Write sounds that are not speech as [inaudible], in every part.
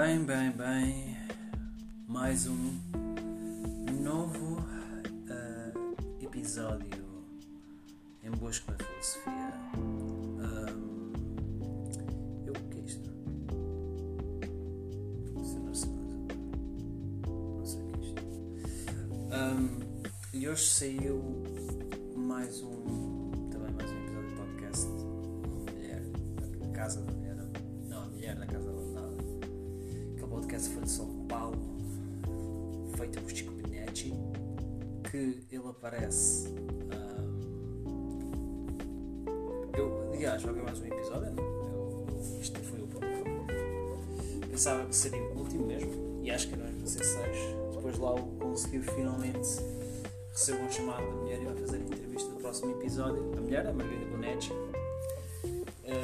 Bem, bem, bem. Mais um novo uh, episódio em busca da filosofia. Um, eu o que é isto? Não sei, não sei o que é isto. Um, e hoje saiu mais um. Também mais um episódio de podcast. Mulher. Casa da mulher. Não, a mulher da casa podcast foi de São Paulo. Feito por Chico Pinetti. Que ele aparece. um, eu, aliás, joguei mais um episódio. Não? Eu, isto foi o primeiro. Pensava que seria o último mesmo. E acho que não fazer seis. Depois lá o conseguiu finalmente recebeu um chamado da mulher e vai fazer a entrevista do próximo episódio. A mulher, a Margarida Bonetti.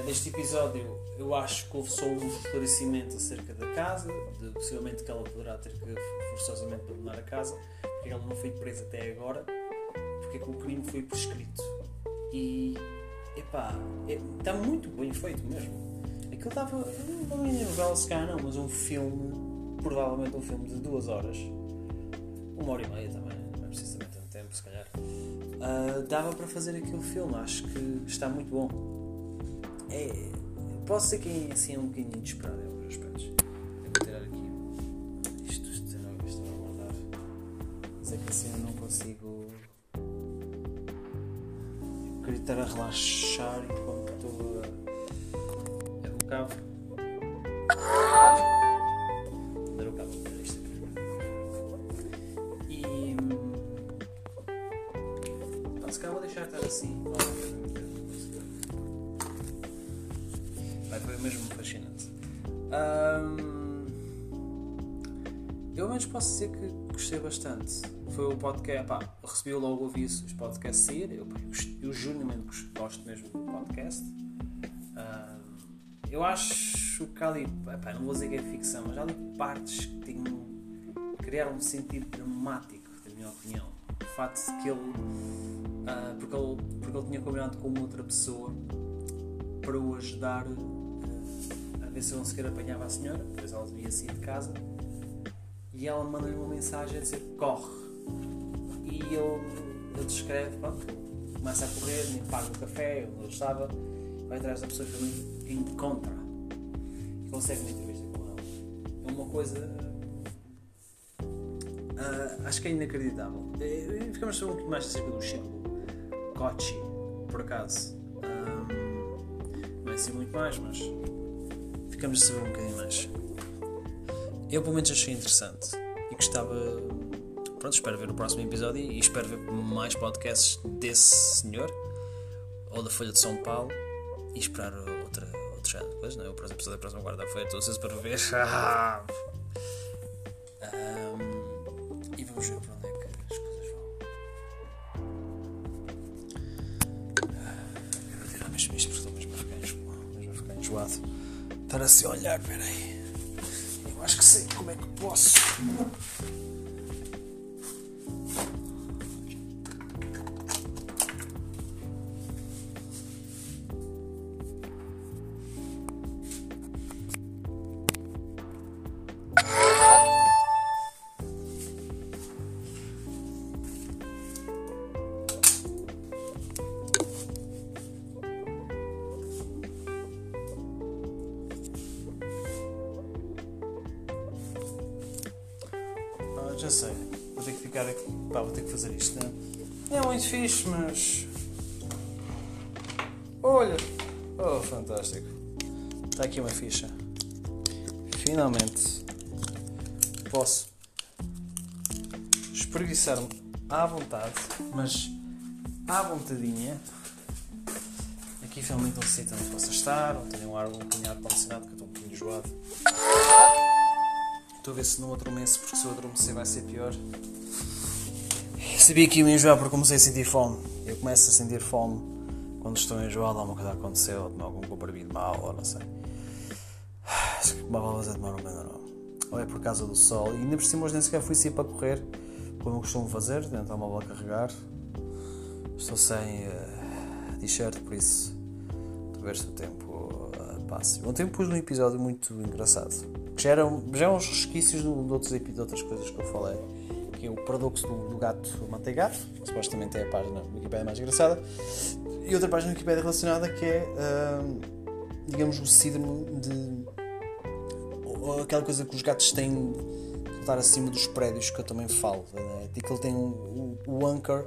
Uh, neste episódio, eu acho que houve só um esclarecimento acerca da casa, de possivelmente que ela poderá ter que forçosamente abandonar a casa, porque ela não foi presa até agora, porque é que o crime foi prescrito. E, epá, é- está muito bem feito mesmo. Aquilo estava, não é novela se calhar não, mas um filme, provavelmente um filme de duas horas, uma hora e meia também, não é preciso também tanto tempo, se calhar. Ah, dava para fazer aquele filme, acho que está muito bom. É, posso ser que assim é um bocadinho desesperado em alguns aspectos. Eu vou tirar aqui isto, isto não isto não guardar. Mas é que assim eu não consigo. Eu queria estar a relaxar enquanto estou a. É o cabo. Menos, posso dizer que gostei bastante. Foi o podcast, pá, recebi logo o aviso dos podcasts sair. Eu, eu, genuinamente gost- gosto mesmo do podcast. Ahm, eu acho que há ali, pá, não vou dizer que é ficção, mas há ali partes que tinham, criaram um sentido dramático, na minha opinião. O facto de que ele, ah, porque ele, porque ele tinha combinado com outra pessoa para o ajudar ah, a ver se ele sequer apanhava a senhora, depois ela devia sair de casa, e ela manda-lhe uma mensagem a dizer corre. E ele, descreve, pronto, começa a correr, nem paga o café onde ele estava, vai atrás da pessoa que ele encontra e consegue uma entrevista com ela. É uma coisa. ah, acho que é inacreditável. Eh, Ficamos a saber um bocadinho mais acerca do Chico Kochi, por acaso. Ahm, não é assim muito mais, mas ficamos a saber um bocadinho mais. Eu pelo menos achei interessante e gostava. Pronto, espero ver o próximo episódio e espero ver mais podcasts desse senhor ou da Folha de São Paulo e esperar outra, outro género de não é? O próximo episódio da próxima quarta-feira, estou ansioso para ver. [laughs] Ahm, e vamos ver para onde é que as coisas vão. Eu vou tirar mesmo isto porque estou mesmo a ficar enjoado. Estar a olhar, peraí. Acho que sei como é que posso. Já sei. Vou ter que ficar aqui. Pá, vou ter que fazer isto, né? É muito fixe, mas. Olha! Oh, fantástico. Está aqui uma ficha. Finalmente posso espreguiçar-me à vontade, mas à vontadinha. Aqui finalmente um sítio onde possa estar, não tenho um ar um bocadinho ar-condicionado, porque eu estou um bocadinho enjoado. Estou a ver se não adormeço, porque se eu adormecer vai ser pior. Sabia que ia me enjoar porque comecei a sentir fome. Eu começo a sentir fome quando estou enjoado, alguma coisa aconteceu, ou algum comprimido mal, ou não sei. Uma balança demora um bocadinho. Ou é por causa do sol. E ainda por cima hoje nem sequer fui sair para correr, como eu costumo fazer, tentar uma bola carregar. Estou sem eh, t-shirt, por isso se o tempo eh, passe. Ontem pus um episódio muito engraçado, já eram, já eram uns resquícios de, outros, de outras coisas que eu falei, que é o paradoxo do, do gato manteigado, que supostamente é a página Wikipedia mais engraçada, e outra página Wikipedia relacionada que é, uh, digamos, o síndrome de. Ou aquela coisa que os gatos têm de estar acima dos prédios que eu também falo. Né? Que ele tem um, o, o anchor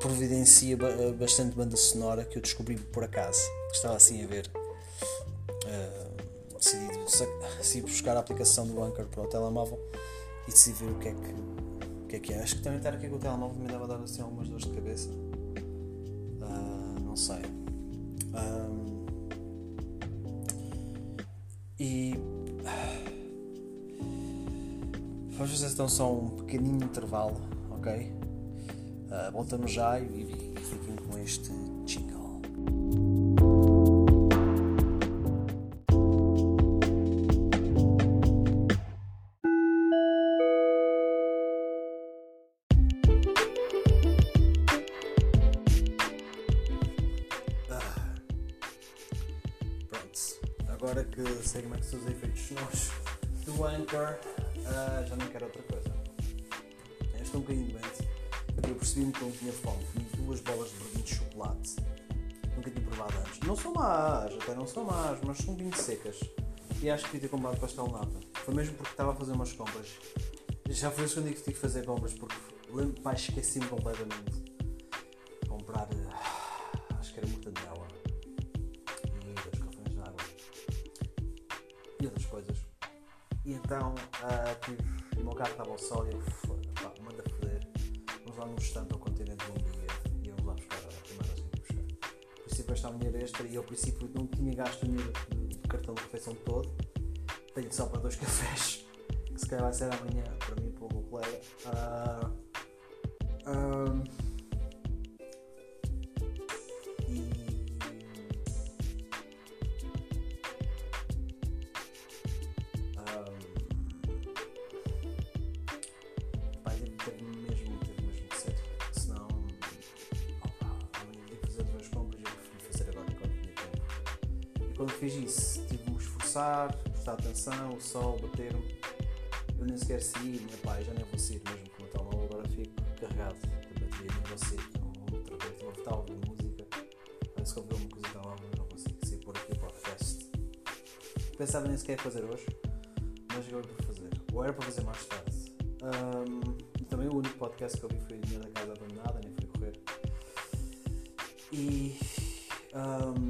providencia bastante banda sonora que eu descobri por acaso, que estava assim a ver. Uh, decidi, decidi buscar a aplicação do Anchor para o telemóvel e decidi ver o que é que, o que, é, que é. Acho que também estar aqui com o telemóvel me dava dar assim algumas dores de cabeça. Uh, não sei. Um, e vamos fazer então só um pequenino intervalo, ok? Uh, voltamos já e, e fiquem com este sonoros do Anchor, uh, já não quero outra coisa. Estou um bocadinho doente eu percebi-me que não tinha fome. Comi duas bolas de bolinho de chocolate. Nunca tinha provado antes. Não são más, até não são más, mas são bem secas. E acho que devia ter comprado pastel nata. Foi mesmo porque estava a fazer umas compras. Já foi o segundo dia que tive que fazer compras porque lembro, pai, esqueci-me completamente. Comprar, então, uh, tive, o meu carro estava ao sol e eu lá no estante ao continente um dia e íamos lá buscar a primeira assim buscar. Por princípio esta dinheiro extra e ao princípio não tinha gasto o dinheiro do cartão de refeição todo. Tenho só para dois [laughs] cafés, que se calhar vai ser amanhã para mim e para o meu colega. Uh, uh, o sol bater-me. Eu nem sequer saí, minha pai, já nem vou sair mesmo com o telemóvel, agora fico carregado de bateria, nem vou sair. Então, outra vez, vou estar ouvir música. Parece que ouvi uma coisa telemóvel, não consigo sair por aqui o podcast. Pensava nem sequer fazer hoje, mas acabei por fazer. Ou era para fazer mais tarde. Um, também o único podcast que eu vi foi o da Casa Abandonada, nem fui correr. E. Um,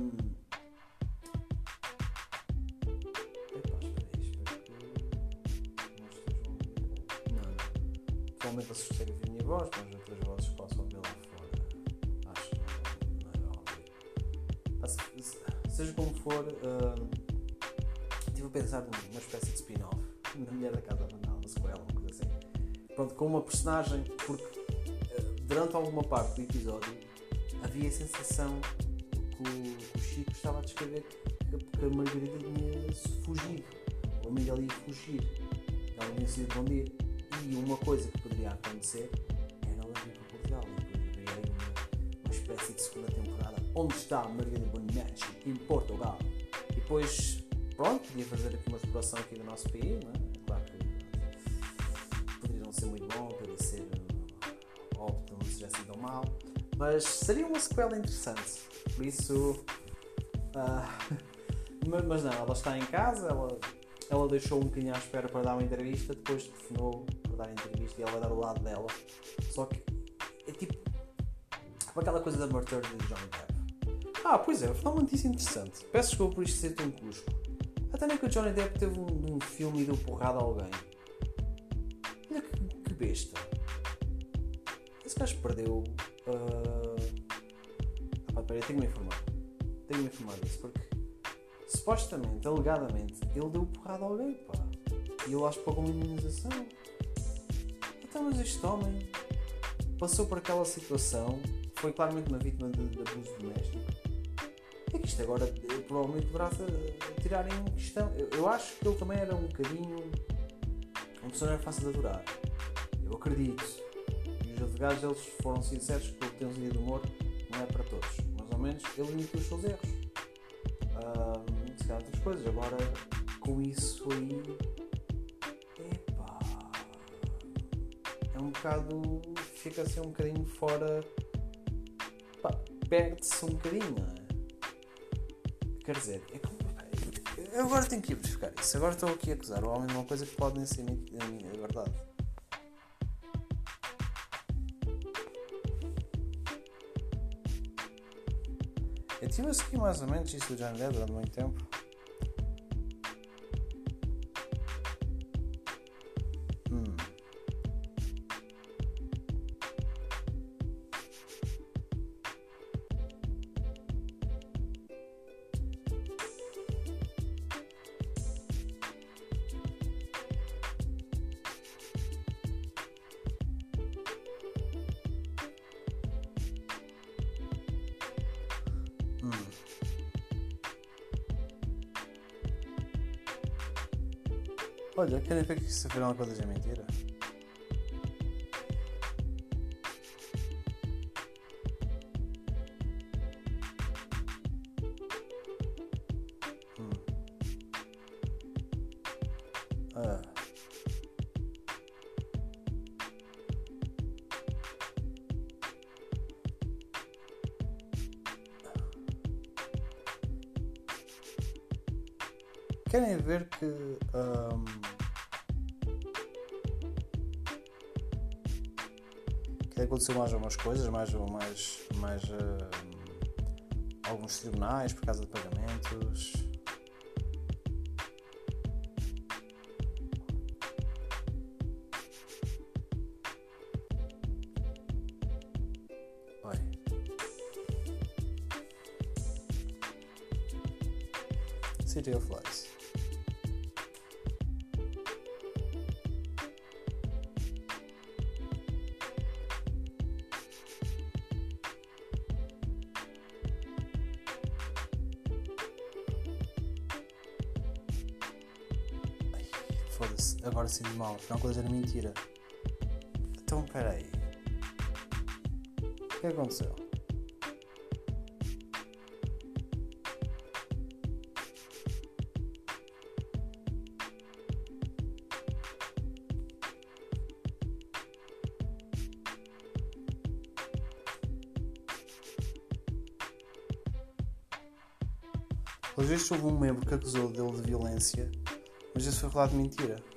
personagem, porque uh, durante alguma parte do episódio havia a sensação que o, Chico estava a descrever que, a Margarida tinha fugido, ou a Miguel ia fugir. Ela tinha sido bom dia e uma coisa que poderia acontecer era ela vir para Portugal e depois haveria uma, uma espécie de segunda temporada onde está a Margarida Bonetti em Portugal e depois pronto, podia fazer aqui uma exploração aqui do nosso país não é? Mal mas seria uma sequela interessante por isso [laughs] uh, mas não, ela está em casa ela ela deixou um bocadinho à espera para dar uma entrevista, depois telefonou para dar a entrevista e ela vai dar o lado dela. Só que é tipo. aquela coisa da Murder de Johnny Depp. Ah, pois é, foi muitíssimo interessante. Peço desculpa por isto ser tão cusco. Até nem que o Johnny Depp teve um, um filme e deu porrada a alguém. Olha que, que besta. Esse gajo perdeu. Uh... Ah, pá, peraí, tenho-me informar. Tenho-me informar disso porque supostamente, alegadamente, ele deu porrada a alguém, pá. E ele acho que pagou uma imunização. Então, mas este homem passou por aquela situação, foi claramente uma vítima de, de abuso doméstico. É que isto agora eh, provavelmente deverá tirar em questão. Eu, eu, acho que ele também era um bocadinho. Uma pessoa não é fácil de adorar. Eu acredito. Os advogados eles foram sinceros que tem um de humor, não é para todos. Mais ou menos, ele admitiu os seus erros. Uh, se calhar outras coisas. Agora, com isso aí. Epá. É um bocado. Fica assim um bocadinho fora. Perde-se um bocadinho, é? Quer dizer, é como. Eu agora tenho que ir verificar isso. Agora estou aqui a acusar o homem de uma coisa que pode nem ser é verdade. Eu a seguir mais ou menos isso do John Depp durante muito tempo. Olha, querem ver que isso afinal coisas é mentira? Que aconteceu mais algumas coisas, mais, mais, mais uh, alguns tribunais por causa de pagamentos. Oi. City of Lies. Era mentira. Então, peraí. O que aconteceu? Pelos houve um membro que acusou dele de violência mas isso foi falado de mentira.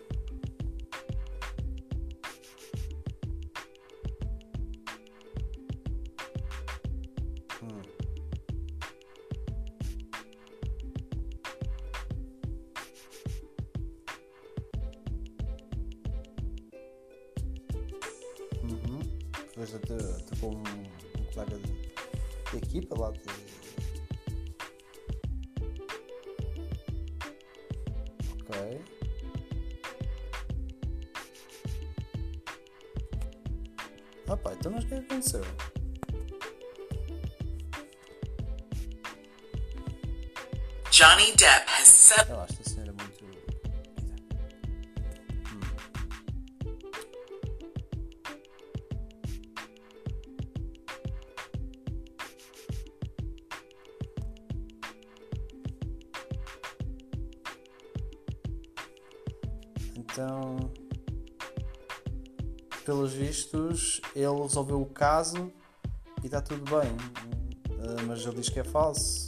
Depois até, até com um, um colega de, de equipa lá de, Ok. Opa, então mas o que é aconteceu? Johnny Depp has said. Ele resolveu o caso e está tudo bem. Ah, mas ele diz que é falso.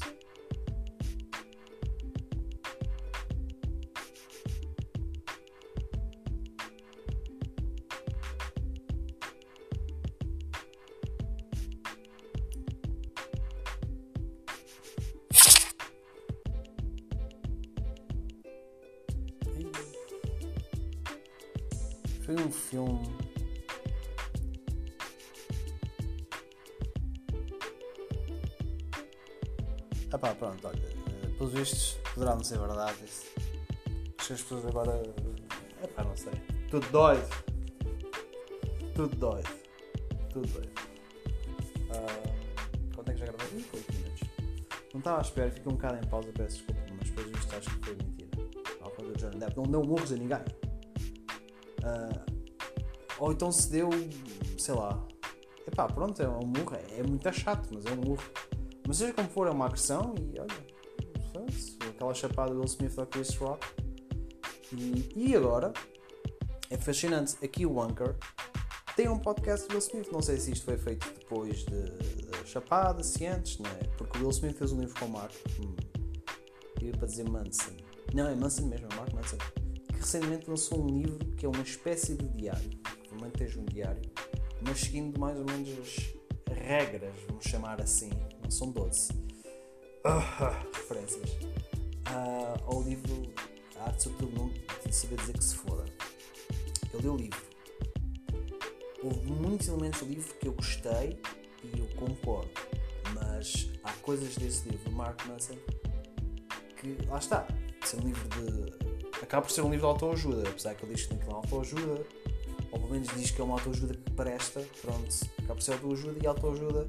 Foi um filme. Pá, pronto, olha, eh, pelos vistos poderá não ser verdade isso. Acho que as pessoas agora. É pá, não sei. Tudo doido. Tudo doido. Tudo doido. Ah, quanto é que já gravei? 8 minutos. Não estava à espera, fiquei um bocado em pausa, peço desculpa, mas pelos vistos acho que foi mentira. Ao contrário do Johnny Depp, não deu murros a ninguém. Ah, ou então se deu, sei lá. Epá, pronto, é um murro, é, é muito chato, mas é um murro. Mas seja como for, é uma agressão e olha, aquela chapada do Will Smith ao Chris Rock. E, e agora, é fascinante, aqui o Anchor tem um podcast do Will Smith. Não sei se isto foi feito depois da de, chapada, se antes, não é? Porque o Will Smith fez um livro com o Mark. Hum, ia para dizer Manson. Não, é Manson mesmo, é Mark Manson. Que recentemente lançou um livro que é uma espécie de diário. Esteja um diário, mas seguindo mais ou menos as regras, vamos chamar assim. Não são 12. Uh, referências. Uh, ao livro A Arte Mundo de Saber Dizer que se foda. Eu li o livro. Houve muitos elementos do livro que eu gostei e eu concordo. Mas há coisas desse livro, Mark Manson, que lá está. Ser um livro de. Acaba por ser um livro de autoajuda, apesar que ele diz que tem que autoajuda, ou pelo menos diz que é uma autoajuda que presta, pronto, acaba por ser autoajuda e autoajuda.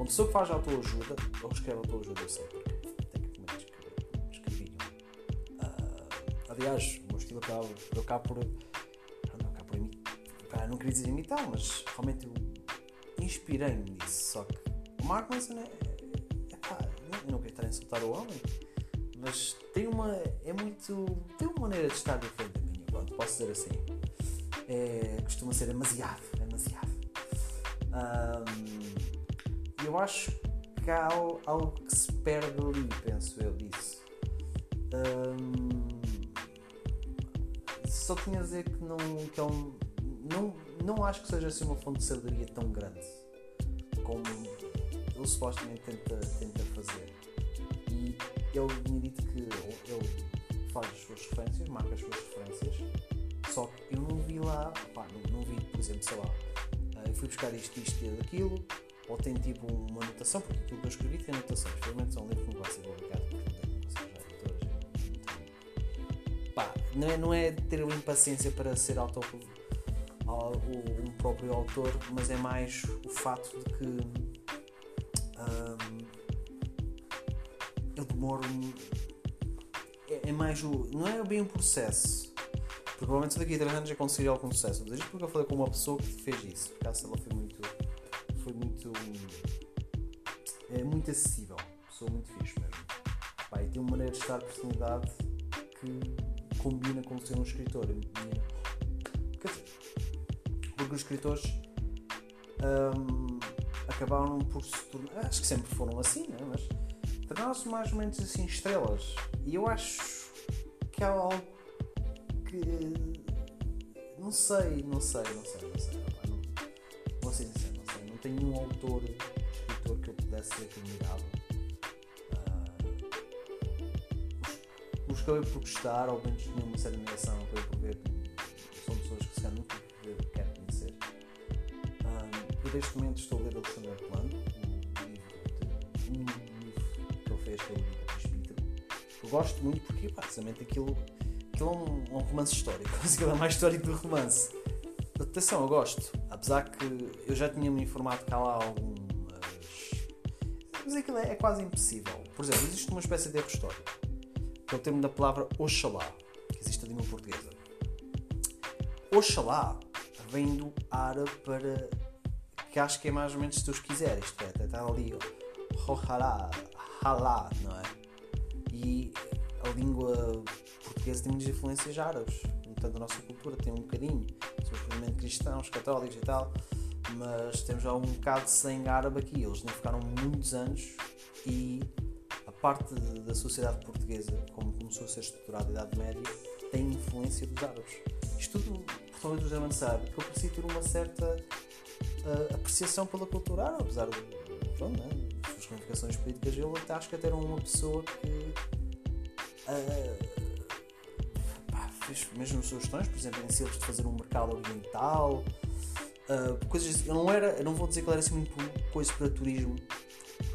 Uma pessoa que faz autoajuda, ou escreve autoajuda, eu sei porque tecnicamente escrevi. Uh, aliás, o meu estilo acaba, eu acabo por. Não, acabo por imitar. Não queria dizer imitar, mas realmente eu inspirei-me nisso. Só que o Mark Manson é. é pá, eu não quero estar a insultar o homem mas tem uma. É muito. tem uma maneira de estar diferente da minha, pronto, posso dizer assim. É, costuma ser demasiado, demasiado. Eu acho que há algo, que se perde ali, penso eu, disso. Um, só tinha a dizer que não. Que é um, não, não acho que seja assim uma fonte de sabedoria tão grande como ele supostamente tenta, tenta fazer ele tinha dito que ele faz as suas referências, marca as suas referências, só que eu não vi lá, pá, não, não, vi, por exemplo, sei lá, eh, eu fui buscar isto, isto e aquilo, ou tem tipo uma anotação, porque aquilo que eu escrevi tem anotações, provavelmente é um livro que não vai ser publicado editoras. Pá, não é, não é ter uma impaciência para ser autor, um próprio autor, mas é mais o fato de que. Um, eu demoro. É, é, mais o. Não é bem um processo. Porque provavelmente daqui a 3 anos já conseguir algum sucesso. Mas isto porque eu falei com uma pessoa que fez isso. Por acaso ela foi muito. Foi muito. É muito acessível. Pessoa muito fixe mesmo. Pá, e tem uma maneira de estar personalidade que combina com ser um escritor. Quer dizer, porque os escritores. Um, acabaram por se tornar. Acho que sempre foram assim, né? mas tornaram-se mais ou menos assim estrelas. E eu acho que há algo que. Não sei, não sei, não sei, não sei. Não sei. Não tenho um autor, escritor que eu pudesse ser que admirava. Uh, os que eu por gostar, ou menos tinha uma certa admiração, acabei por ver. São pessoas que se calhar nunca quero conhecer. Uh, eu neste momento estou a ler Alexandre Plano, o livro de fez pelo presbítero. Eu gosto muito porque, basicamente, aquilo, aquilo é um, um romance histórico. [laughs] Aquilo é mais histórico do romance. Atenção, eu gosto. Apesar que eu já tinha me informado que há lá algumas. Mas aquilo é, é quase impossível. Por exemplo, existe uma espécie de erro histórico, que é o termo da palavra Oxalá, que existe na língua portuguesa. Oxalá vem do árabe para. que acho que é mais ou menos se tu quiser. Isto é, está ali. Oxalá, halá, não é? E a língua portuguesa tem muitas influências árabes, tanto a nossa cultura tem um bocadinho, cristãos, católicos e tal, mas temos já um bocado sangue árabe aqui. Eles não ficaram muitos anos e a parte da sociedade portuguesa, como começou a ser estruturada na Idade Média, tem influência dos árabes. Isto tudo, portanto, o José sabe que eu preciso ter uma certa uh, apreciação pela cultura árabe, apesar de. Pronto, não é? ramificações políticas, ele até acho que até era uma pessoa que uh, mesmo sugestões, por exemplo, em Silves de fazer um mercado ambiental, uh, coisas. Eu não era, eu não vou dizer que ele era assim muito coisa para turismo,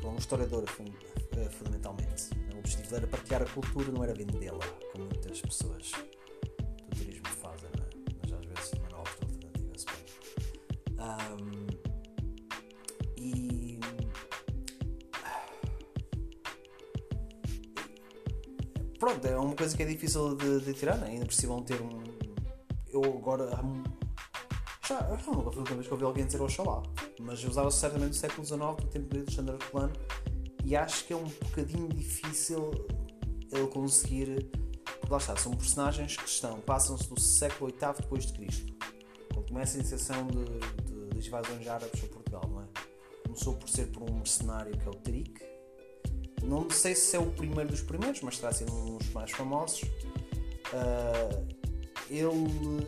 como um historiador uh, fundamentalmente. O objetivo era partilhar a cultura, não era vendê-la, como muitas pessoas do turismo fazem, é? mas às vezes há outra alternativa. Um, é uma coisa que é difícil de, de tirar, né? ainda precisam ter um. Eu agora. Já, já nunca foi a última vez que ouvi alguém dizer Oxalá, mas eu usava certamente do século XIX, do tempo de Alexandre Plano, e acho que é um bocadinho difícil ele conseguir. Lá está, são personagens que estão, passam-se do século VIII depois de Cristo. Quando começa a iniciação de, de, das invasões árabes a Portugal, não é? Começou por ser por um mercenário que é o Tariq. Não sei se é o primeiro dos primeiros, mas terá sido um dos mais famosos. Uh, ele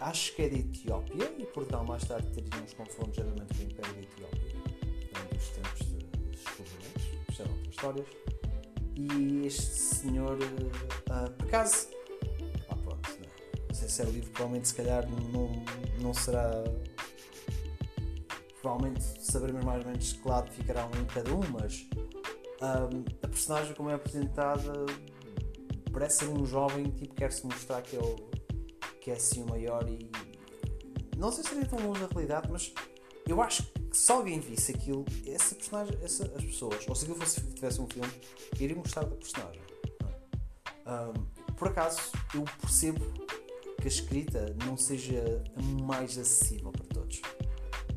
acho que é de Etiópia e Portugal mais tarde teria uns confrontos geralmente com o Império de Etiópia durante os tempos de descobrimentos, isto outras histórias. E este senhor, uh, por acaso, ah, pronto, não, não sei se é o livro, provavelmente se calhar não, não será. Provavelmente saberemos mais ou menos que lado ficará um em cada um, mas um, a personagem como é apresentada parece ser um jovem tipo quer se mostrar que ele que é assim o maior e não sei se seria tão longe da realidade, mas eu acho que se alguém visse aquilo, essa personagem, essa, as pessoas, ou se aquilo fosse, tivesse um filme, iriam gostar da personagem. Um, por acaso, eu percebo que a escrita não seja mais acessível para todos.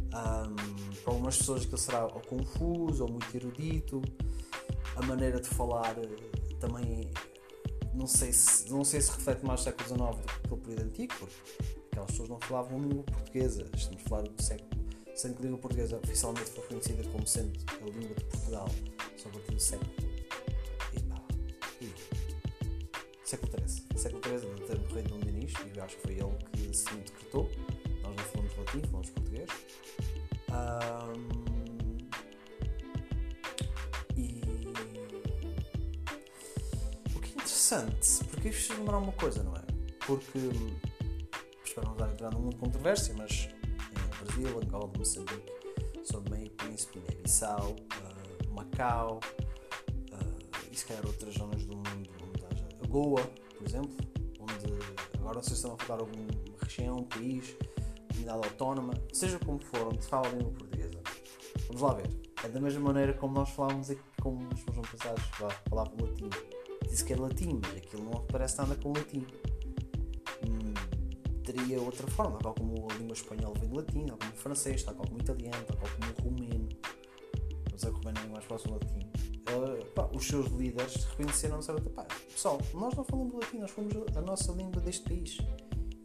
Um, para algumas pessoas aquilo será ou confuso ou muito erudito, a maneira de falar eh, também não sei se, não sei se reflete mais o século XIX do que aquele período antigo, porque aquelas pessoas não falavam língua portuguesa. Estamos a falar do século. Sendo que a língua portuguesa oficialmente foi reconhecida como sendo a língua de Portugal só a partir do século. Epa, e, século XIII. Século XIII, do rei Dom Dinis, e eu acho que foi ele que assim decretou. Nós não falamos latim, falamos português. Um, interessante, porque isto lembrar uma coisa, não é? Porque, espero não estar a entrar num mundo de controvérsia, mas em Brasil, Angola, Moçambique, São e Príncipe, Guiné-Bissau, uh, Macau, uh, e se calhar outras zonas do mundo, onde haja a Goa, por exemplo, onde agora não sei se estão a falar alguma região, país, comunidade autónoma, seja como for, onde se fala a língua portuguesa. Vamos lá ver. É da mesma maneira como nós falávamos aqui, como os meus antepassados falavam latim disse que é latim, mas aquilo não parece nada com latim. Hum, teria outra forma, tal como a língua espanhola vem de latim, tal como o francês, tal como o italiano, tal como o romeno. Mas o romeno é mais próximo do latim. Uh, pá, os seus líderes reconheceram sabe, pá, pessoal, nós não falamos latim, nós falamos a nossa língua deste país.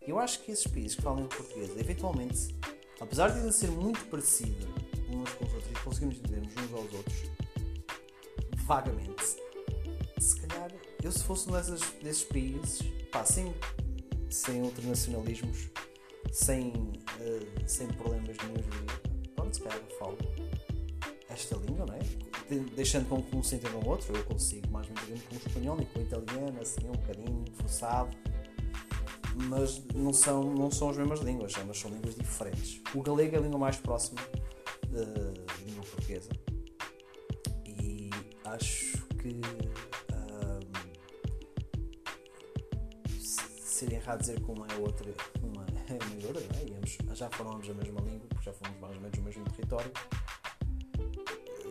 E eu acho que esses países que falam português, eventualmente, apesar de ser muito parecido uns com os outros e conseguimos entender uns aos outros, vagamente, eu se fosse um desses países, pá, sem, sem internacionalismos, sem, uh, sem problemas nenhum de pronto, se calhar falo esta língua, não é? De, deixando com que um se entenda o outro, eu consigo mais ou menos com o espanhol e com o italiano, assim, um bocadinho forçado, mas não são, não são as mesmas línguas, mas são línguas diferentes. O galego é a língua mais próxima da língua portuguesa e acho que seria errado dizer que uma é outra, uma [laughs] é melhor, não é? E ambos, já falamos a mesma língua, porque já fomos mais ou menos o mesmo território.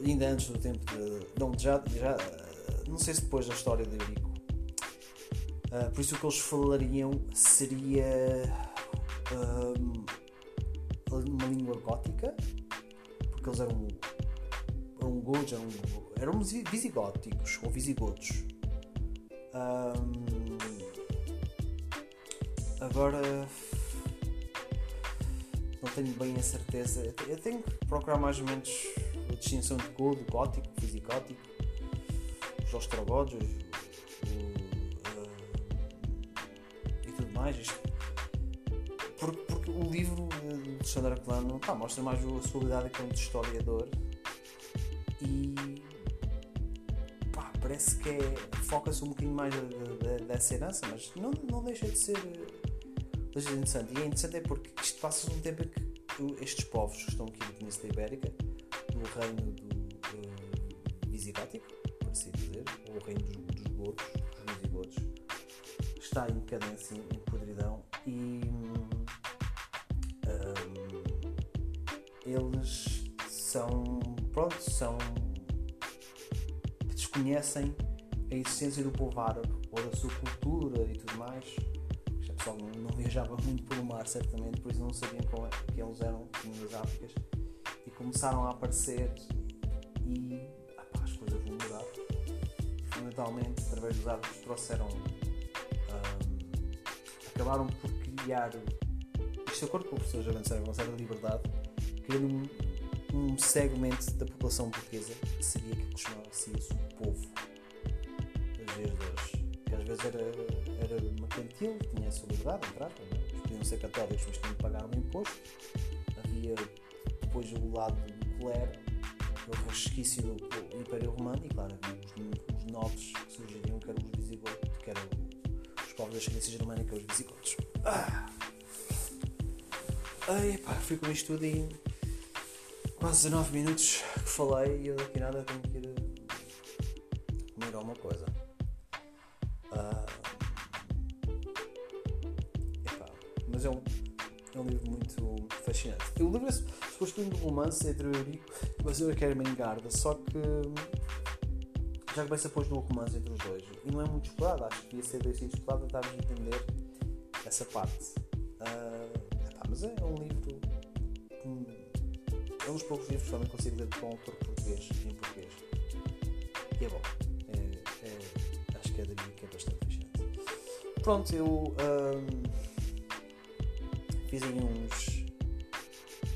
Ainda antes do tempo de. Não, já, já não sei se depois da história de Eurico. Uh, por isso o que eles falariam seria um, uma língua gótica, porque eles eram, eram godos, eram, eram visigóticos ou visigodos. Um, Agora não tenho bem a certeza. Eu tenho que procurar mais ou menos a distinção de cor, gótico, fisicótico, os ostrogodos uh, e tudo mais. Porque, porque o livro de Alexandre Arcolano pá, mostra mais a sua habilidade como historiador e pá, parece que é, foca-se um bocadinho mais dessa herança, mas não, não deixa de ser mas é interessante. E é interessante é porque isto passa um tempo em que estes povos que estão aqui na Península Ibérica, no reino do uh, Visigótico, por assim dizer, ou o reino dos, dos godos, dos visigodos, está em decadência, em podridão e um, eles são, pronto, são desconhecem a existência do povo árabe ou da sua cultura e tudo mais pessoal não, não, viajava muito pelo mar, certamente, por isso não sabiam como é que eles eram das Áfricas e começaram a aparecer e ah, as coisas vão mudar. eventualmente, através dos árbitros, trouxeram. ahm, acabaram por criar. Isto de acordo com o professor Javanceiro, uma certa liberdade, criando um, um segmento da população portuguesa que seria aquilo que chamava-se o povo. Das vezes. Que às vezes era mercantil, tinha a sua liberdade, entrar, eles podiam ser católicos, mas tinham que pagar um imposto. Havia depois o lado do clero, o resquício do Império Romano, e claro, havia os, os nobres que surgiriam, que eram os visigodos, que eram os povos da ascendência germânica, os visigodos. Ah! Ai, fui com isto tudo em quase 19 minutos que falei e eu daqui nada tenho que ir um romance entre o Eurico e a senhora Kermengarda, só que já começa depois do romance entre os dois. E não é muito explorado, acho que devia ser bem assim explorado, tentarmos entender essa parte. Ah, epá, mas é um livro. É um dos poucos livros que também consigo ler com um autor português, em português. E é bom. É- é- acho que é daí que é bastante fascinante. Pronto, eu ahm, fiz aí uns.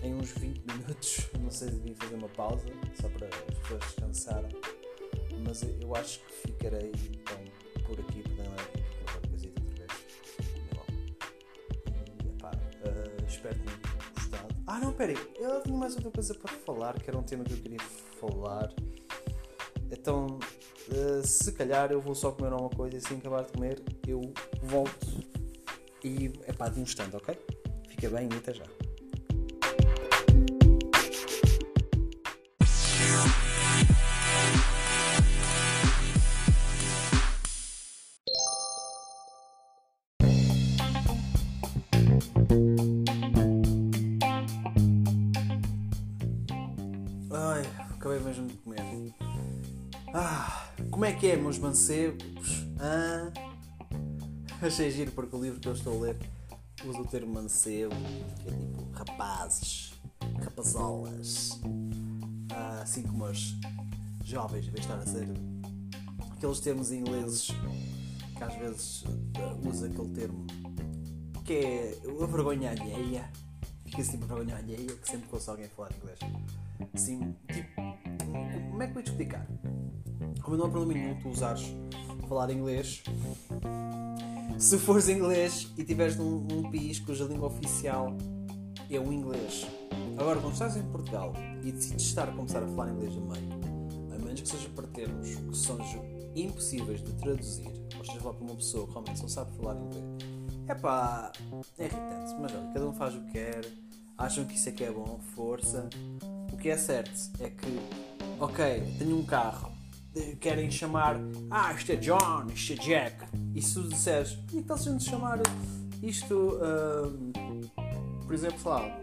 Em uns 20 minutos. [laughs] Não sei se devia fazer uma pausa, só para as pessoas descansarem. Mas eu- acho que ficarei então por aqui, podem lá aqui para a casita outra vez. E epá, ah, espero que tenham gostado. Ah não, peraí, eu tinha mais outra coisa para falar, que era um tema que eu queria falar. Então, ah, se calhar eu vou só comer alguma coisa e assim acabar de comer, eu volto e é pá, de um instante, ok? Fica bem e até já. Ah, como é que é, meus mancebos? Ah, achei giro porque o livro que eu estou a ler usa o termo mancebo, que é tipo rapazes, rapazolas. Ah, assim como os jovens, em vez de estar a ser aqueles termos ingleses que às vezes ah, usa aquele termo que é a vergonha alheia. Fica assim, vergonha alheia, que sempre alguém falar inglês. Assim, tipo, como é que vou te explicar? Como não há problema nenhum tu usares falar inglês, se fores inglês e tiveres num, num país cuja língua oficial é o inglês. Agora, quando estás em Portugal e decides estar a começar a falar inglês a meio, a menos que seja para termos que sejam impossíveis de traduzir, ou seja, falar para uma pessoa que realmente só sabe falar inglês, é pá, é irritante, mas olha, cada um faz o que quer, acham que isso é que é bom, força. O que é certo é que, ok, tenho um carro, eh, querem chamar, ah, isto é John, isto é Jack, e se tu disseres, e que a gente chamar isto, ahm, por exemplo, sei lá,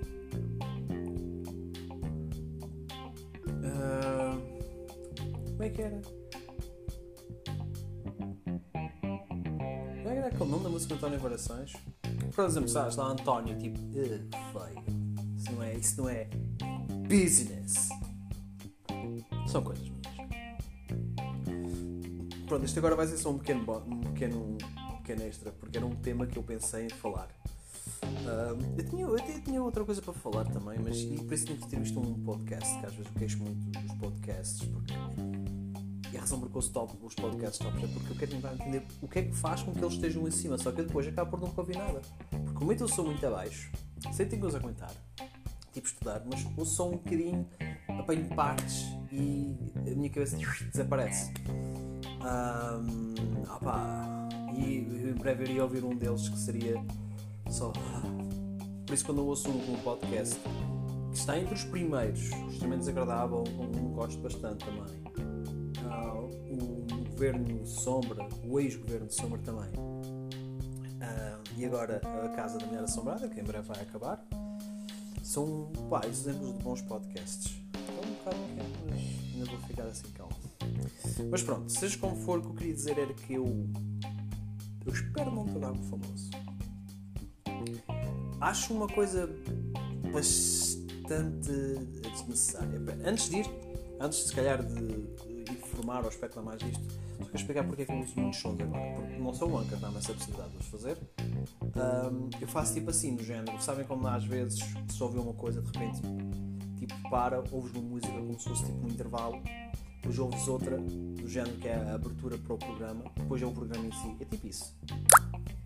ahm, como é que era? Como é era aquele nome da música de António Variações? Por exemplo, sabes lá António, tipo, "Ugh, feio. Isso não é, isso não é business. São coisas minhas. Pronto, isto agora vai ser só um pequeno, um pequeno, um pequeno extra, porque era um tema que eu pensei em falar. Ah, eu, tinha, eu até tinha outra coisa para falar também, mas e por isso tinha que ter visto um podcast, que às vezes eu queixo muito dos podcasts, porque e a razão porque eu ouço top, os podcasts top é porque eu quero tentar entender o que é que faz com que eles estejam em cima, só que eu depois acabo por nunca ouvir nada. Porque como eu sou muito abaixo, sei que tenho coisa a comentar, tipo estudar, mas ouço só um bocadinho, apanho partes e a minha cabeça desaparece. Ahm, opá, e em breve iria ouvir um deles que seria só. Por isso, quando eu ouço um, um podcast que está entre os primeiros, extremamente desagradável, um, um gosto bastante também. Ah, o governo Sombra, o ex-governo Sombra também. Ah, e agora a Casa da Mulher Assombrada, que em breve vai acabar. São pá, exemplos de bons podcasts. Um mas ainda vou ficar assim calmo. Mas pronto, seja como for, o que eu queria dizer era que eu. Eu espero não tornar-me famoso. Acho uma coisa bastante desnecessária. Antes de ir, antes se calhar de informar ou especular mais disto, Só que explicar porque é que eu uso muitos sons agora. Porque não sou o Anchor, dá-me essa possibilidade de os fazer. Um, eu faço tipo assim, no género. Sabem como às vezes se ouve uma coisa de repente, para, ouves uma música como se fosse tipo um intervalo, depois ouves outra, do género que é a abertura para o programa, depois é o programa em si. É tipo isso.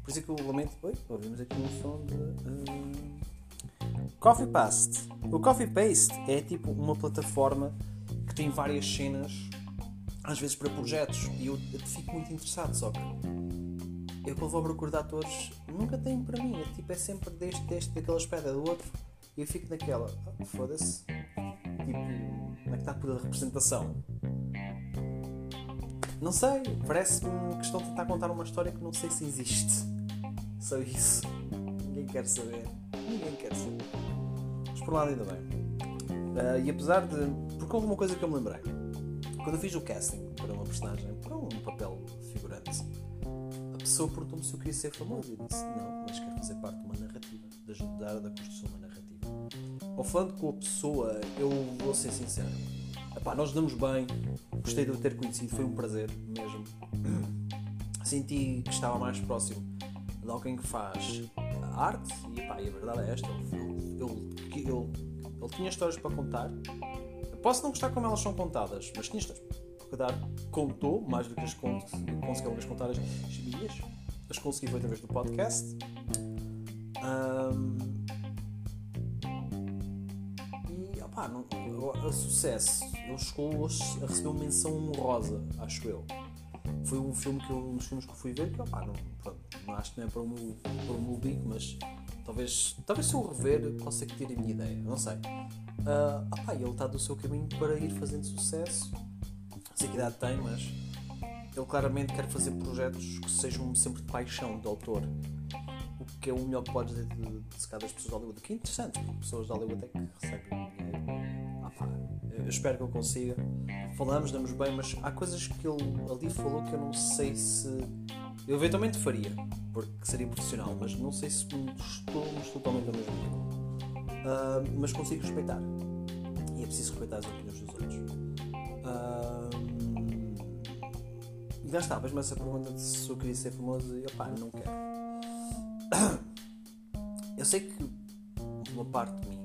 Por isso é que eu lamento. Oi, ouvimos aqui um som de. Um, Coffee Paste. O Coffee Paste é tipo uma plataforma que tem várias cenas, às vezes para projetos, e eu, fico muito interessado, só que eu quando vou procurar atores nunca tem para mim, é, tipo, é sempre deste, deste, daquela espera do outro, e eu fico naquela, oh, foda-se, como é que está por a representação? Não sei, parece-me que estão a tentar contar uma história que não sei se existe. Só isso. Ninguém quer saber. Ninguém quer saber. Mas por lá ainda bem. Uh, e apesar de. Porque houve uma coisa que eu me lembrei. Quando eu fiz o casting para uma personagem, para um papel figurante, a pessoa perguntou-me se eu queria ser famoso. E eu disse: Não, mas quero fazer parte de uma narrativa, de ajudar da construção de uma narrativa. Ao falando com a pessoa, eu vou ser sincero. Epá, nós damos bem, gostei de o ter conhecido, foi um prazer mesmo. [clears throat] Senti que estava mais próximo de alguém que faz arte, e, epá, e a verdade é esta: ele, ele, ele, tinha histórias para contar. Posso não gostar como elas são contadas, mas tinha histórias para contar. Contou, mais do que as conto, conseguiu as contar as minhas. As consegui foi através do podcast. Um, e opá, não, a sucesso. Ele chegou a receber menção honrosa, acho eu. Foi um filme que eu, um dos filmes que eu fui ver que opá, não, pronto, não acho que não é para o meu, para o meu bico, mas talvez, talvez se eu rever possa tire a minha ideia, não sei. Uh, opá, ele está do seu caminho para ir fazendo sucesso. Sei que idade tem, mas ele claramente quer fazer projetos que sejam sempre de paixão do autor. O que é o melhor que podes dizer de, de, de, das pessoas de Hollywood. Que é interessante, porque pessoas de Hollywood é que recebem dinheiro. Ah, eu espero que eu consiga. Falamos, damos bem, mas há coisas que ele ali falou que eu não sei se. Eu eventualmente faria, porque seria profissional, mas não sei se estamos totalmente ao mesmo nível. Uh, mas consigo respeitar. E é preciso respeitar as opiniões dos outros. Uh, e lá está, mas essa pergunta de se eu queria ser famoso e opá, não quero. [coughs] Eu sei que uma parte de mim,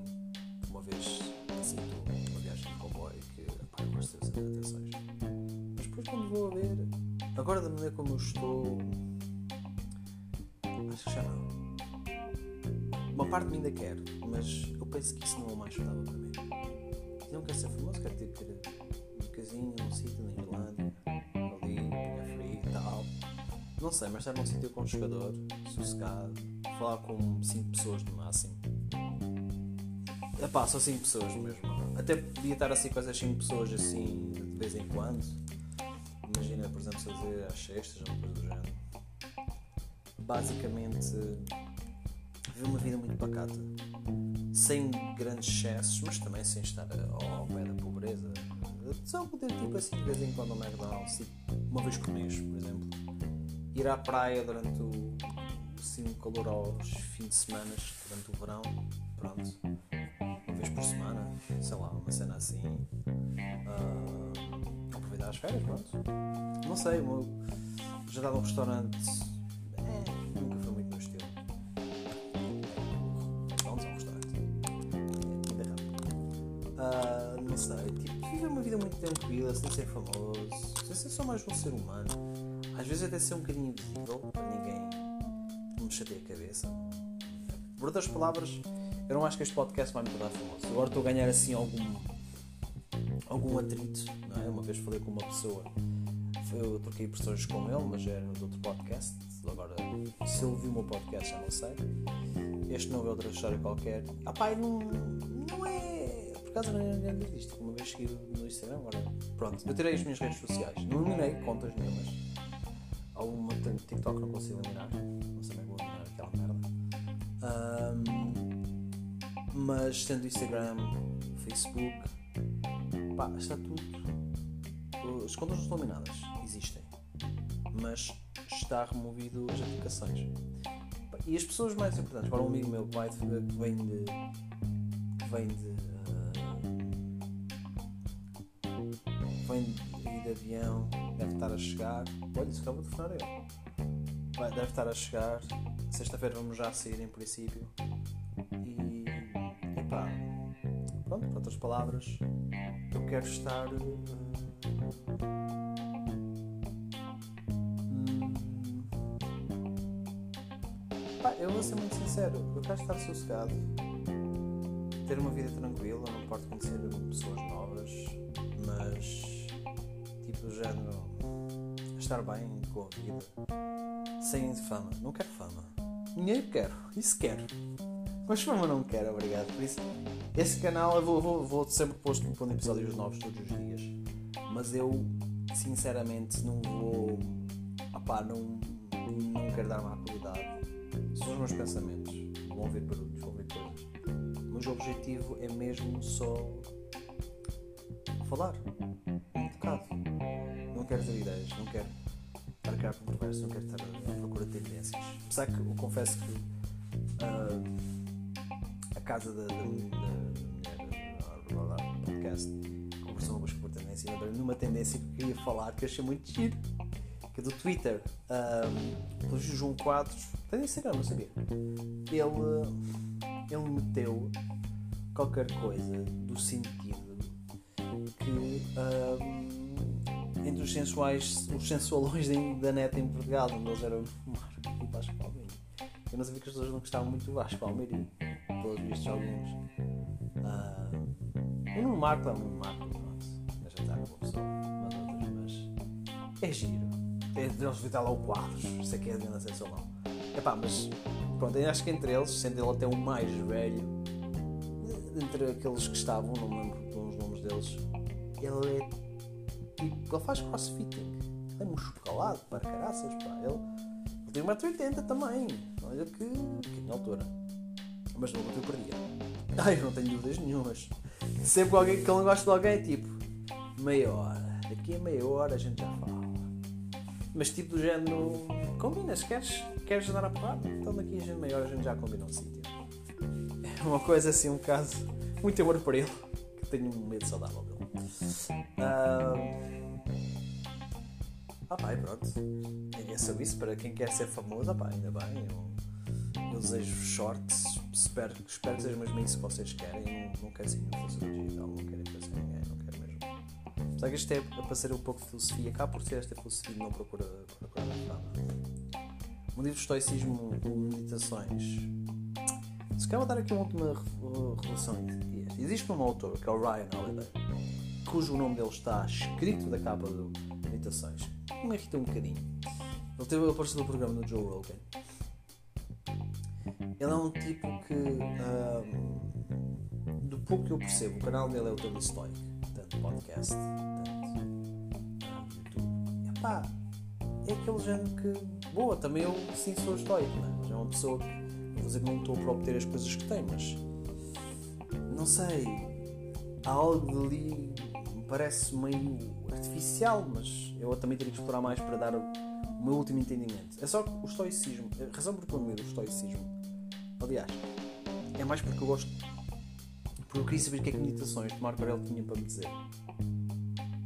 agora da maneira como eu estou, acho que já não. Uma parte de mim ainda quer, mas eu penso que isso não é o mais saudável para mim. Não quero ser famoso, quero ter, ter um casinho num sítio na Irlanda, ali, punha frio e tal. Não sei, mas estar num sítio aconchegador, sossegado, falar com 5 pessoas no máximo. Epá, só 5 pessoas mesmo. Até podia estar assim com essas 5 pessoas assim de vez em quando. Fazer às sextas ou coisa do género. Basicamente, viver uma vida muito pacata. Sem grandes excessos, mas também sem estar ao pé da pobreza. Só poder, tipo assim, de vez em quando ao McDonald's, tipo, uma vez por mês, por exemplo. Ir à praia durante o, assim, calor aos fins de semana, durante o verão, pronto. Uma vez por semana, sei lá, uma cena assim. Férias, pronto. Não sei, já dava um restaurante. É, nunca foi muito meu estilo. Vamos ao restaurante. É comida rápida. Uh, não sei, tipo, viver uma vida muito tranquila, sem ser famoso, sem ser só mais um ser humano. Às vezes até ser um bocadinho invisível para ninguém me chateia a cabeça. Por outras palavras, eu não acho que este podcast vai me tornar famoso. Agora estou a ganhar assim algum algum atrito, é? Vez falei com uma pessoa, eu troquei impressões com ele, mas era de outro podcast. Agora, se ele viu o meu podcast, já não sei. Este não é outra história qualquer. Ah, pai, não, não é. Por acaso não é nada disto. Uma vez segui no Instagram, agora. Pronto, eu tirei as minhas redes sociais. Não eliminei contas nenhumas. Alguma TikTok não consigo eliminar. Não sei bem vou eliminar aquela merda. Um, mas tendo Instagram, Facebook, pá, está tudo. As contas não estão eliminadas, existem. Mas está removido as aplicações. E as pessoas mais importantes, para um amigo meu que vai que vem de. que vem de. Uh, vem de de avião, deve estar a chegar. Olha, isso acabou de frenar eu. Deve estar a chegar. Sexta-feira vamos já sair em princípio. E. Epá. Pronto, por outras palavras, eu quero estar. uh, eu vou ser muito sincero, eu quero estar sossegado, ter uma vida tranquila, não importa conhecer pessoas novas, mas tipo género estar bem com a vida, sem fama, não quero fama. Dinheiro quero, isso quero. Mas fama não quero, obrigado. Por isso, esse canal eu vou, vou, vou sempre posto pondo episódios novos todos os dias. Mas eu sinceramente não vou. Opá, não, não quero dar má os meus pensamentos. Vão ver barulhos, vão ver coisas. Mas o objetivo é mesmo só falar. Um bocado. Não quero ter ideias, não quero estar controvérsia, não quero estar à procura de tendências. Apesar que eu confesso que ah, a casa da, da, da mulher blá, podcast conversou uma por tendência e lembrei-me de uma tendência que eu queria falar que achei muito giro que é do Twitter um, pelo João Quadros. Tem Instagram, não sabia. Ele, ele meteu qualquer coisa do sentido que um, entre os sensuais os sensualões da net em Portugal onde eles eram o Marco e o Vasco Palmeiro eu não sabia que as pessoas não gostavam muito do Vasco Palmeiro e pelos vistos alguns ah, eu não marco, eu não marco pronto, deixa estar uma pessoa mas outras, mas é giro é, eles viram lá o quadros isso é que é grande sensacional Epá, mas pronto, acho que entre eles, sendo ele até o mais velho, entre aqueles que estavam, não me lembro de uns nomes deles, ele é tipo, ele faz crossfitting, ele é musculado para caraças, pá, ele, ele tem 1,80m também, olha que, que na altura, mas não eu perdia. Ai, eu não tenho dúvidas nenhumas. Sempre alguém, que ele não gosta de alguém, tipo, meia hora, daqui a meia hora a gente já fala. Mas tipo do género, combinas, queres, queres dar a porrada? Então daqui a meia hora a gente já combina um sítio. É uma coisa assim, um caso, muito amor por ele, que tenho um medo saudável dele. Ah, ah pá, e pronto. É sobre isso, para quem quer ser famoso, ah pá, ainda bem. Eu, eu desejo shorts, espero, espero que seja mesmo isso que vocês querem. Eu não, quero ser nenhum digital, não quero influenciar Só que isto é a passar um pouco de filosofia, acaba por ser esta filosofia não procura, procura. Um livro de estoicismo ou meditações. Se calhar vou dar aqui uma última relação. Existe um autor que é o Ryan Holiday, cujo nome dele está escrito da capa do Meditações. Me irrita um bocadinho. Ele teve aparecido no programa do Joe Rogan. Ele é um tipo que, um, do pouco que eu percebo, o canal dele é o Daily Stoic, tanto podcast, É aquele género que, boa, também eu sim sou estoico, né? mas é uma pessoa que, não vou dizer que não estou para obter as coisas que tem, mas não sei, há algo ali parece meio artificial, mas eu também teria que explorar mais para dar o meu último entendimento. É só que o estoicismo, a razão por que eu admiro o estoicismo, aliás, é mais porque eu gosto, porque eu queria saber o que é que meditações de Marco Aurélio tinha para me dizer.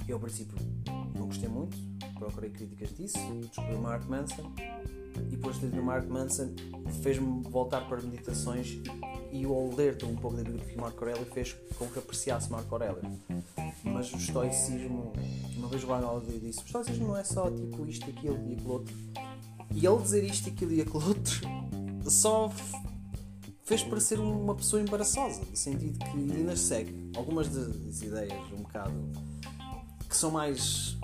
Eu, ao princípio, não gostei muito, procurei críticas disso, descobri o Mark Manson e depois de ler o Mark Manson fez-me voltar para meditações e o ler um pouco da biografia de Marco Aurélio fez com que apreciasse Marco Aurélio. Mas o estoicismo, uma vez o Holiday disse, o estoicismo não é só tipo isto, aquilo e aquilo outro. E ele dizer isto, aquilo e aquilo outro [laughs] só fez parecer uma pessoa embaraçosa, no sentido que ainda segue algumas das ideias um bocado que são mais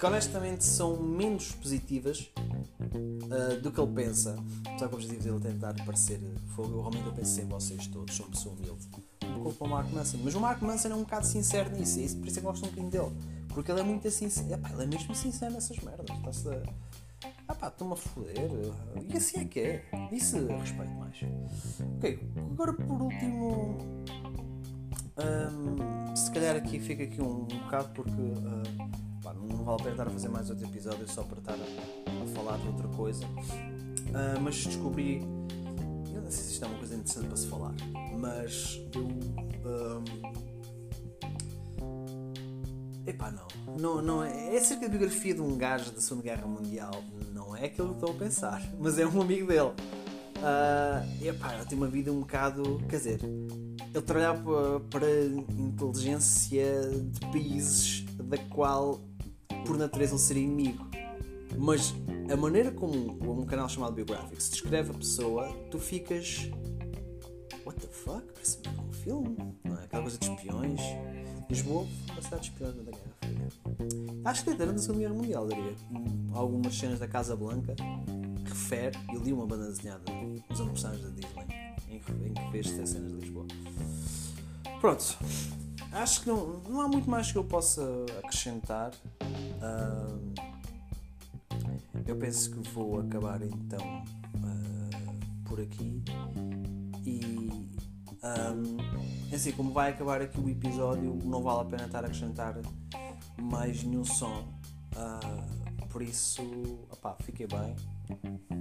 que honestamente são menos positivas uh, do que ele pensa. Só que o objetivo dele é tentar parecer fogo. Eu realmente eu penso em vocês todos, sou uma pessoa humilde. Um para o Mark Manson. Mas o Mark Manson é um bocado sincero nisso, e isso, por isso é que gosto um bocadinho dele. Porque ele é muito sincero. Ele é mesmo sincero nessas merdas. Está-se a. Ah pá, estou-me a foder. E assim é que é. Isso respeito mais. Ok, agora por último. hum, se calhar aqui fica aqui um, um bocado porque. ah, pá, não vale a pena estar a fazer mais outro episódio só para estar a, a falar de outra coisa. Ah, mas descobri. Eu não sei se isto é uma coisa interessante para se falar, mas eu. ahm, Epá, não. não, não é, é acerca da biografia de um gajo da Segunda Guerra Mundial. Não é aquilo que estou a pensar. [laughs] Mas é um amigo dele. Uh, epá, ele tem uma vida um bocado. Quer dizer, ele trabalhava para inteligência de países da qual, por natureza, ele seria inimigo. Mas a maneira como um canal chamado Biographics descreve a pessoa, tu ficas. What the fuck? Parece um filme, não é? Aquela coisa de espiões. Lisboa, a cidade de espiões da Guerra Fria. Acho que era da Segunda Guerra Mundial, diria. Algumas cenas da Casa Blanca refere. Eu li uma banda desenhada nos aniversários da Disney em que fez cenas de Lisboa. Pronto. Acho que não, não há muito mais que eu possa acrescentar. Uh, eu penso que vou acabar então uh, por aqui. E um, assim, como vai acabar aqui o episódio, não vale a pena estar a acrescentar mais nenhum som. Uh, por isso, opá, fiquei bem.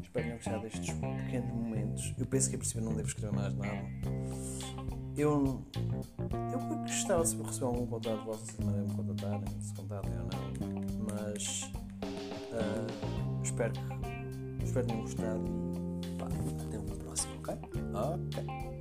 Espero que tenham gostado destes pequenos momentos. Eu penso que a princípio não devo escrever mais nada. Eu, eu gostava de receber algum contato vosso, se me contatarem, se contatem ou não. Mas uh, espero que espero que tenham gostado e pá, até uma próxima, ok? Ok.